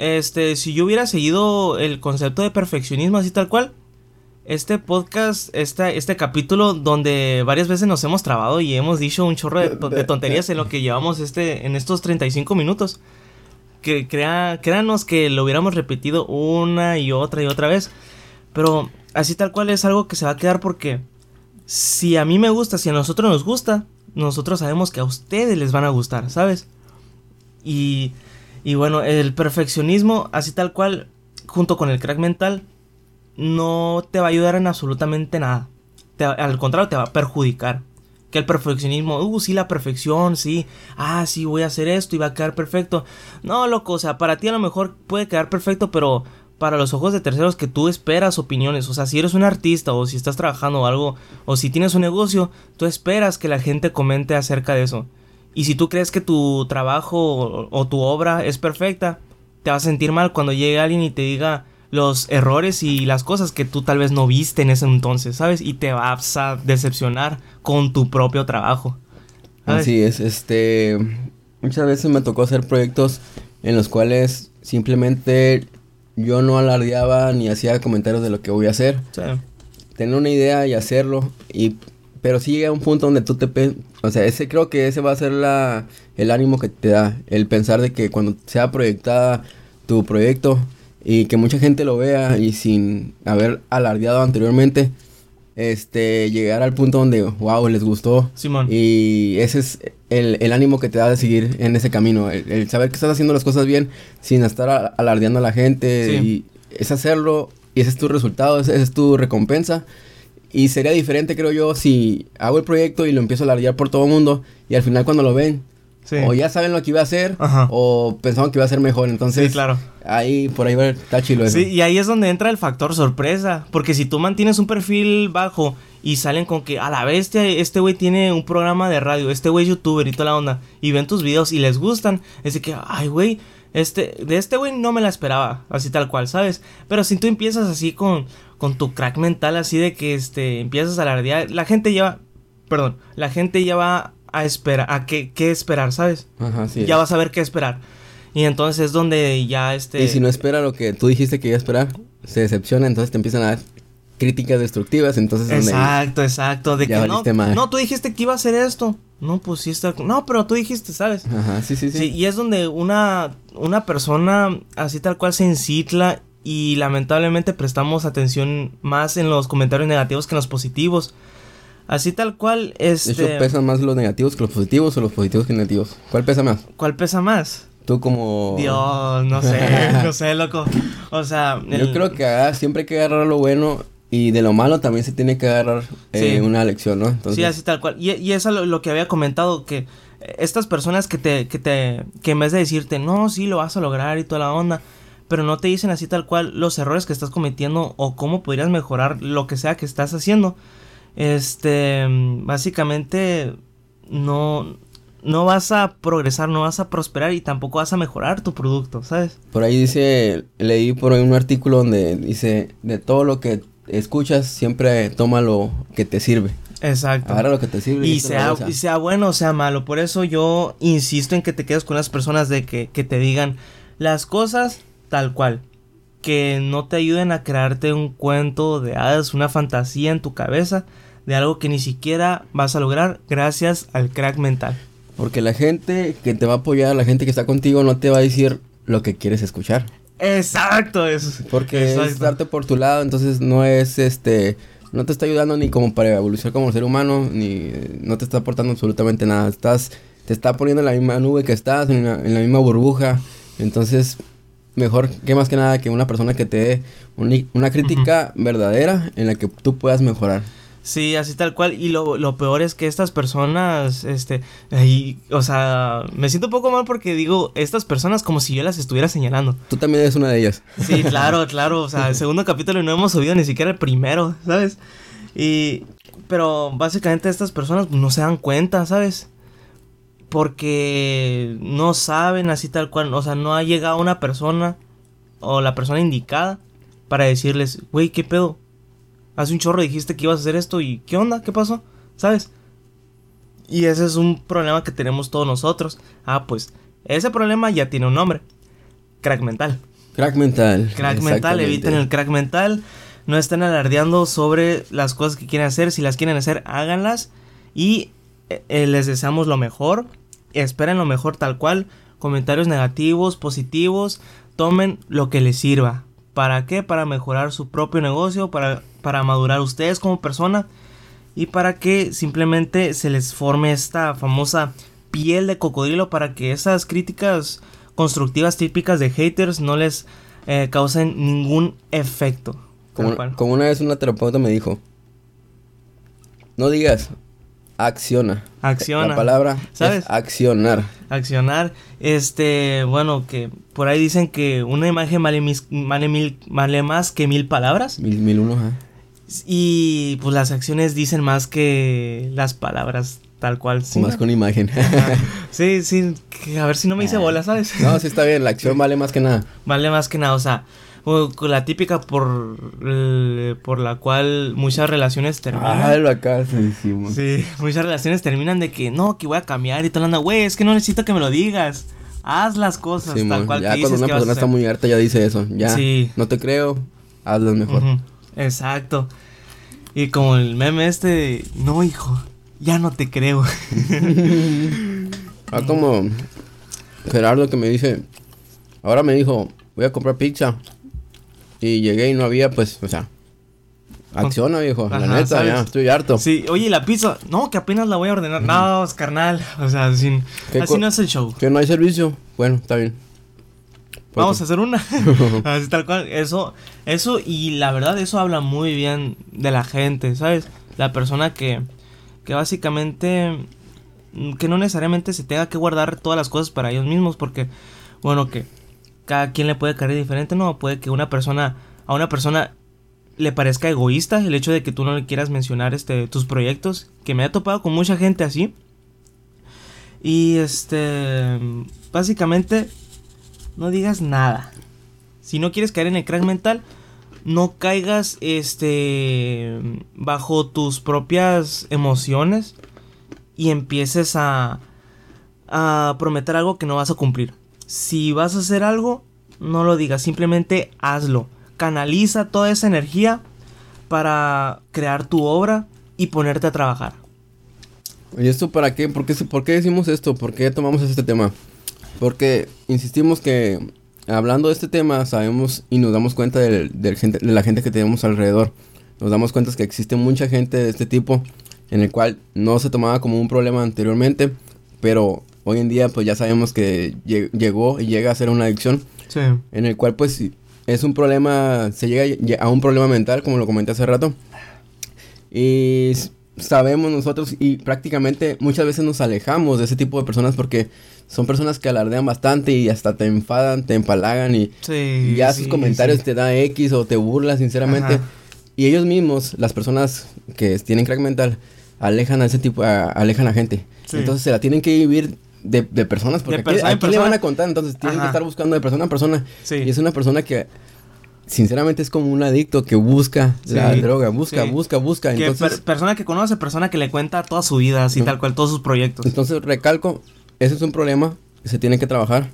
A: Este, si yo hubiera seguido el concepto de perfeccionismo así tal cual. Este podcast, este, este capítulo donde varias veces nos hemos trabado y hemos dicho un chorro de, tonterías en lo que llevamos este, en estos 35 minutos. Que crea, créanos que lo hubiéramos repetido una y otra y otra vez. Pero así tal cual es algo que se va a quedar porque si a mí me gusta, si a nosotros nos gusta, nosotros sabemos que a ustedes les van a gustar, ¿sabes? Y, y bueno, el perfeccionismo, así tal cual, junto con el crack mental, no te va a ayudar en absolutamente nada. al contrario, te va a perjudicar. Que el perfeccionismo, uh, sí, la perfección, sí, ah, sí, voy a hacer esto y va a quedar perfecto. No, loco, o sea, para ti a lo mejor puede quedar perfecto, pero para los ojos de terceros que tú esperas opiniones. O sea, si eres un artista o si estás trabajando algo o si tienes un negocio, tú esperas que la gente comente acerca de eso. Y si tú crees que tu trabajo o, tu obra es perfecta, te vas a sentir mal cuando llegue alguien y te diga los errores y las cosas que tú tal vez no viste en ese entonces, ¿sabes? Y te vas a decepcionar con tu propio trabajo.
B: Así es, este muchas veces me tocó hacer proyectos en los cuales simplemente yo no alardeaba ni hacía comentarios de lo que voy a hacer. Sí. Tener una idea y hacerlo. Y, pero sí llega un punto donde tú te... O sea, ese creo que ese va a ser la, el ánimo que te da. El pensar de que cuando sea proyectada tu proyecto y que mucha gente lo vea y sin haber alardeado anteriormente, este, llegar al punto donde, wow, les gustó.
A: Simón.
B: Y ese es el, ánimo que te da de seguir en ese camino. El, saber que estás haciendo las cosas bien sin estar alardeando a la gente. Y es hacerlo y ese es tu resultado, esa es tu recompensa. Y sería diferente, creo yo, si hago el proyecto y lo empiezo a alardear por todo el mundo y al final cuando lo ven, o ya saben lo que iba a hacer, o pensaban que iba a ser mejor. Entonces,
A: sí, claro.
B: ahí por ahí está chilo eso.
A: Sí, y ahí es donde entra el factor sorpresa. Porque si tú mantienes un perfil bajo y salen con que a la bestia, este güey tiene un programa de radio, este güey youtuber y toda la onda, y ven tus videos y les gustan, es de que, ay, güey, este, de este güey no me la esperaba, así tal cual, ¿sabes? Pero si tú empiezas así con, con tu crack mental, así de que este, empiezas a alardear, la gente ya, perdón, la gente ya va a esperar, a qué, qué esperar, ¿sabes?
B: Ajá, sí.
A: Ya vas a ver qué esperar. Y entonces es donde ya este...
B: Y si no espera lo que tú dijiste que iba a esperar, se decepciona, entonces te empiezan a dar críticas destructivas, entonces...
A: Exacto, exacto. De que no, no, tú dijiste que iba a hacer esto. No, pues sí está... No, pero tú dijiste, ¿sabes?
B: Ajá, sí, sí, sí.
A: sí y es donde una, una persona así tal cual se encicla y lamentablemente prestamos atención más en los comentarios negativos que en los positivos. Así tal cual, este...
B: De hecho, pesan más los negativos que los positivos o los positivos que los negativos. ¿Cuál pesa más?
A: ¿Cuál pesa más?
B: Tú como...
A: Dios, no sé, [laughs] no sé, loco. O sea...
B: Yo creo que ah, siempre hay que agarrar lo bueno y de lo malo también se tiene que agarrar eh, una lección, ¿no?
A: Sí, así tal cual. Y, y eso es lo, que había comentado, que estas personas que te, que te, que en vez de decirte, no, sí, lo vas a lograr y toda la onda, pero no te dicen así tal cual los errores que estás cometiendo o cómo podrías mejorar lo que sea que estás haciendo este, básicamente no, no vas a progresar, no vas a prosperar y tampoco vas a mejorar tu producto, ¿sabes?
B: Por ahí dice, leí por ahí un artículo donde dice, de todo lo que escuchas, siempre toma lo que te sirve.
A: Exacto.
B: Ahora lo que te sirve.
A: Y, sea, y sea bueno o sea malo. Por eso yo insisto en que te quedes con las personas de que, que te digan las cosas tal cual. Que no te ayuden a crearte un cuento de hadas, una fantasía en tu cabeza de algo que ni siquiera vas a lograr gracias al crack mental.
B: Porque la gente que te va a apoyar, la gente que está contigo, no te va a decir lo que quieres escuchar.
A: Exacto, eso.
B: Porque es darte por tu lado, entonces no es este. No te está ayudando ni como para evolucionar como ser humano, ni no te está aportando absolutamente nada. Estás, te está poniendo en la misma nube que estás, en, la misma burbuja. Entonces, mejor que más que nada que una persona que te dé una, crítica verdadera en la que tú puedas mejorar.
A: Sí, así tal cual. Y lo, lo peor es que estas personas, este, ahí, o sea, me siento un poco mal porque digo estas personas como si yo las estuviera señalando.
B: Tú también eres una de ellas.
A: Sí, [laughs] claro, claro. O sea, el segundo capítulo no hemos subido ni siquiera el primero, ¿sabes? Y, pero básicamente estas personas no se dan cuenta, ¿sabes? Porque no saben así tal cual, o sea, no ha llegado una persona o la persona indicada para decirles, güey, ¿qué pedo? Hace un chorro dijiste que ibas a hacer esto y ¿qué onda? ¿Qué pasó? ¿Sabes? Y ese es un problema que tenemos todos nosotros. Ah, pues ese problema ya tiene un nombre. Crack mental.
B: Crack mental.
A: Crack mental, eviten el crack mental. No estén alardeando sobre las cosas que quieren hacer. Si las quieren hacer, háganlas. Y eh, les deseamos lo mejor. Esperen lo mejor tal cual. Comentarios negativos, positivos. Tomen lo que les sirva. ¿Para qué? Para mejorar su propio negocio. Para, para madurar ustedes como persona. Y para que simplemente se les forme esta famosa piel de cocodrilo. Para que esas críticas constructivas típicas de haters no les eh, causen ningún efecto.
B: Como, como, una vez una terapeuta me dijo, no digas, acciona.
A: Acciona.
B: La palabra ¿sabes? Es accionar.
A: Accionar. Este, bueno, que por ahí dicen que una imagen vale, vale, más que mil palabras.
B: Mil, mil uno,
A: Y pues las acciones dicen más que las palabras tal cual.
B: Sí, más con imagen.
A: sí, sí, a ver si no me hice ah. bola, ¿sabes?
B: No, sí está bien, la acción vale más que nada.
A: Vale más que nada, o sea, la típica por, por la cual muchas relaciones terminan.
B: Ah, lo acá
A: Sí, muchas relaciones terminan de que no, que voy a cambiar y tal, anda, güey, es que no necesito que me lo digas. Haz las cosas tal cual
B: Ya cuando una persona está muy harta ya dice eso. Ya, sí. no te creo, hazlo mejor.
A: Exacto. Y como el meme este, no, hijo, ya no te creo. [laughs]
B: ah, como Gerardo que me dice, ahora me dijo, voy a comprar pizza. Y llegué y no había, pues, o sea, acciona, viejo. la neta, ya, estoy harto.
A: Sí, oye, la pizza, no, que apenas la voy a ordenar. No, es carnal. O sea, sin, así no es el show.
B: Que no hay servicio. Bueno, está bien.
A: Vamos a hacer una. [laughs] así tal cual. Eso, eso, y la verdad, eso habla muy bien de la gente, ¿sabes? La persona que, que básicamente, que no necesariamente se tenga que guardar todas las cosas para ellos mismos, porque, bueno, que cada quien le puede caer diferente, ¿no? Puede que una persona, a una persona le parezca egoísta el hecho de que tú no le quieras mencionar este, tus proyectos, que me ha topado con mucha gente así. Y este, básicamente, no digas nada. Si no quieres caer en el crack mental, no caigas este bajo tus propias emociones y empieces a a prometer algo que no vas a cumplir. Si vas a hacer algo, no lo digas, simplemente hazlo. Canaliza toda esa energía para crear tu obra y ponerte a trabajar.
B: ¿Y esto para qué? ¿Por qué, por qué decimos esto? ¿Por qué tomamos este tema? Porque insistimos que hablando de este tema sabemos y nos damos cuenta de, de la gente que tenemos alrededor. Nos damos cuenta que existe mucha gente de este tipo en el cual no se tomaba como un problema anteriormente, pero hoy en día pues ya sabemos que llegó y llega a ser una adicción. Sí. En el cual pues es un problema, se llega a un problema mental, como lo comenté hace rato. Y sabemos nosotros y prácticamente muchas veces nos alejamos de ese tipo de personas porque son personas que alardean bastante y hasta te enfadan, te empalagan y, ya sus comentarios te da X o te burlas sinceramente. Y ellos mismos, las personas que tienen crack mental, alejan a ese tipo, alejan a gente. Entonces se la tienen que vivir de, de personas, porque aquí, le van a contar, entonces tienen que estar buscando de persona a persona. Y es una persona que sinceramente es como un adicto que busca la droga, busca, busca, busca.
A: entonces, persona que conoce, persona que le cuenta toda su vida, así tal cual, todos sus proyectos.
B: Entonces, recalco, ese es un problema que se tiene que trabajar,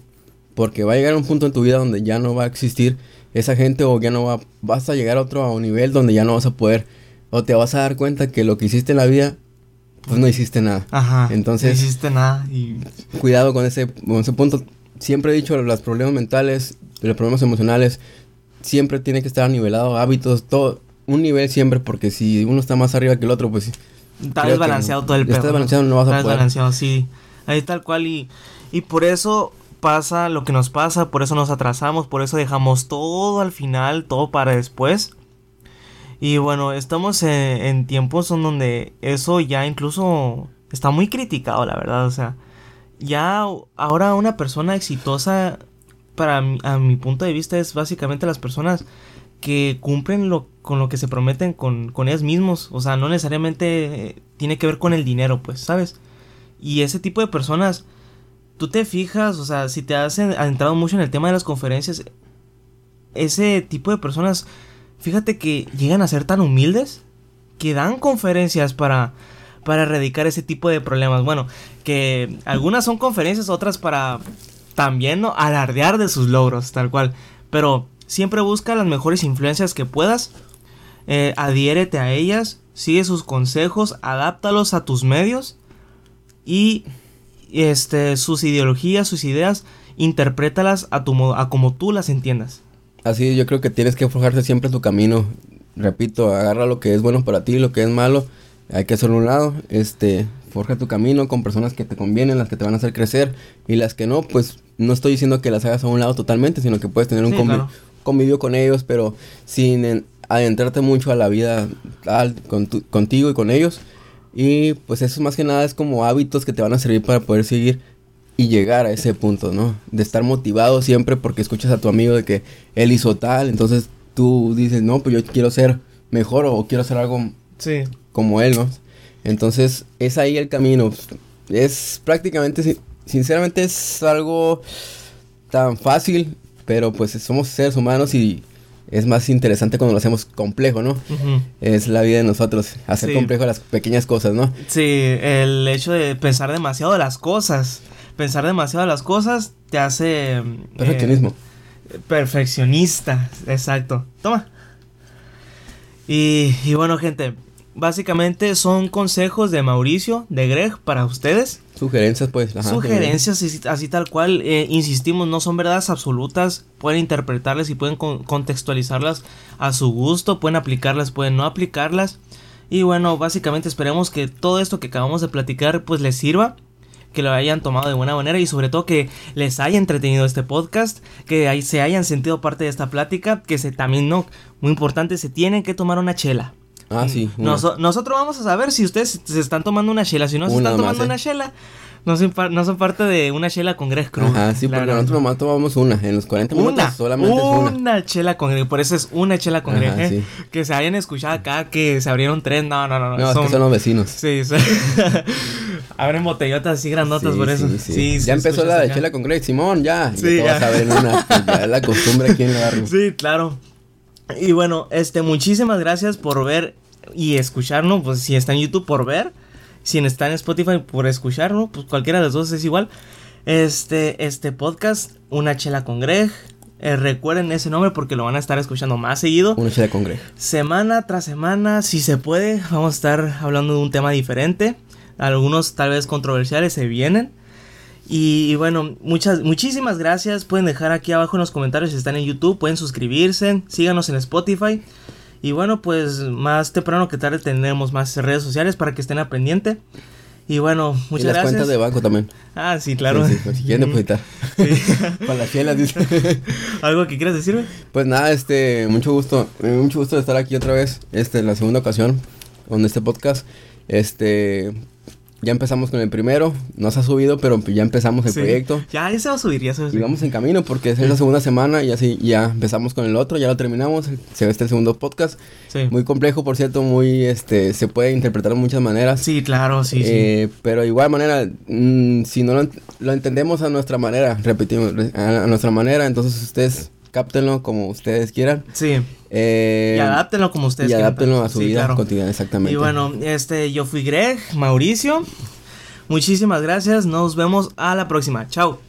B: porque va a llegar un punto en tu vida donde ya no va a existir esa gente o ya no va, vas a llegar a otro nivel donde ya no vas a poder, o te vas a dar cuenta que lo que hiciste en la vida pues no hiciste nada.
A: Ajá. Entonces. No hiciste nada y.
B: Cuidado con ese, con ese punto. Siempre he dicho, los problemas mentales, los problemas emocionales, siempre tiene que estar nivelado, hábitos, todo. Un nivel siempre, porque si uno está más arriba que el otro, pues.
A: Está desbalanceado todo el
B: pedo. Está desbalanceado, no, vas a poder. Está
A: desbalanceado, sí. Ahí tal cual y. Y por eso pasa lo que nos pasa, por eso nos atrasamos, por eso dejamos todo al final, todo para después. Y bueno, estamos en, tiempos en donde eso ya incluso está muy criticado, la verdad. O sea, ya ahora una persona exitosa, para a mi punto de vista, es básicamente las personas que cumplen lo, con lo que se prometen con, con ellos mismos. O sea, no necesariamente eh, tiene que ver con el dinero, pues, ¿sabes? Y ese tipo de personas, tú te fijas, o sea, si te has adentrado mucho en el tema de las conferencias, ese tipo de personas, fíjate que llegan a ser tan humildes que dan conferencias para, para erradicar ese tipo de problemas. Bueno, que algunas son conferencias, otras para también ¿no? alardear de sus logros, tal cual. Pero siempre busca las mejores influencias que puedas, eh, adhiérete a ellas, sigue sus consejos, adáptalos a tus medios y este, sus ideologías, sus ideas, interprétalas a, tu a como tú las entiendas.
B: Así yo creo que tienes que forjarse siempre tu camino. Repito, agarra lo que es bueno para ti, lo que es malo, hay que hacerlo a un lado. Este, forja tu camino con personas que te convienen, las que te van a hacer crecer y las que no, pues no estoy diciendo que las hagas a un lado totalmente, sino que puedes tener un convivio con ellos, pero sin adentrarte mucho a la vida contigo y con ellos. Y pues eso más que nada es como hábitos que te van a servir para poder seguir y llegar a ese punto, ¿no? De estar motivado siempre porque escuchas a tu amigo de que él hizo tal, entonces tú dices, no, pues yo quiero ser mejor o quiero hacer algo como él, ¿no? Entonces es ahí el camino. Es prácticamente, sinceramente es algo tan fácil, pero pues somos seres humanos y es más interesante cuando lo hacemos complejo, ¿no? Es la vida de nosotros, hacer complejo las pequeñas cosas, ¿no?
A: Sí, el hecho de pensar demasiado de las cosas, pensar demasiado de las cosas te hace...
B: Perfeccionismo.
A: Eh, perfeccionista, exacto. Toma. Y, y bueno, gente, básicamente son consejos de Mauricio, de Greg, para ustedes.
B: Sugerencias, pues.
A: Sugerencias, así, tal cual. Eh, insistimos, no son verdades absolutas. Pueden interpretarlas y pueden contextualizarlas a su gusto. Pueden aplicarlas, pueden no aplicarlas. Y bueno, básicamente esperemos que todo esto que acabamos de platicar pues les sirva. Que lo hayan tomado de buena manera y sobre todo que les haya entretenido este podcast, que se hayan sentido parte de esta plática, que se también no, muy importante, se tienen que tomar una chela.
B: Ah, sí.
A: nosotros vamos a saber si ustedes se están tomando una chela. Si no se están tomando ¿eh? una chela, no son, no son parte de una chela con Greg Cruz.
B: Ajá, sí, porque nosotros nomás tomamos una. En los 40 minutos una, solamente
A: una. Una chela con Greg. Por eso es una chela con Greg. ¿eh? Que se hayan escuchado acá que se abrieron tres. No, no, no.
B: No, es que son los vecinos.
A: Sí, sí. [laughs] Abren botellotas así grandotas por eso. Sí,
B: ya empezó la de chela con Greg. Simón, ya. Sí, ya. Saben una. Pues, [laughs] ya es la costumbre aquí en el barrio.
A: Sí, claro. Y bueno, este, muchísimas gracias por ver y escucharnos, pues si está en YouTube por ver, si está en Spotify por escucharnos, pues cualquiera de los dos es igual. Este, este podcast, Una Chela con Greg. Eh, recuerden ese nombre porque lo van a estar escuchando más seguido.
B: Una Chela con Greg.
A: Semana tras semana, si se puede, vamos a estar hablando de un tema diferente. Algunos tal vez controversiales se vienen. Y, bueno, muchas, muchísimas gracias. Pueden dejar aquí abajo en los comentarios si están en YouTube. Pueden suscribirse. Síganos en Spotify. Y bueno, pues más temprano que tarde tendremos más redes sociales para que estén a pendiente. Y bueno, muchas y las
B: cuentas de banco también.
A: Ah, sí, claro.
B: Sí, si quieren depositar. [laughs] Para las chelas, dice. [laughs]
A: ¿Algo que quieras decirme?
B: Pues nada, este, mucho gusto. Mucho gusto de estar aquí otra vez. Este, la segunda ocasión con este podcast. Este, ya empezamos con el primero, no se ha subido, pero ya empezamos el proyecto.
A: Ya, ya se va a subir, ya se va a subir.
B: Y vamos en camino porque es la segunda semana y así ya empezamos con el otro, ya lo terminamos, se ve este segundo podcast. Sí. Muy complejo, por cierto, muy, este, se puede interpretar de muchas maneras.
A: Sí, claro, sí,
B: eh, Pero de igual manera, mm, si no lo, entendemos a nuestra manera, repetimos, a nuestra manera, entonces ustedes cáptenlo como ustedes quieran.
A: Sí. Eh, y adáptenlo como ustedes
B: quieran. Y adáptenlo a su vida cotidiana, exactamente.
A: Y bueno, este, yo fui Greg, Mauricio. Muchísimas gracias. Nos vemos a la próxima. Chao.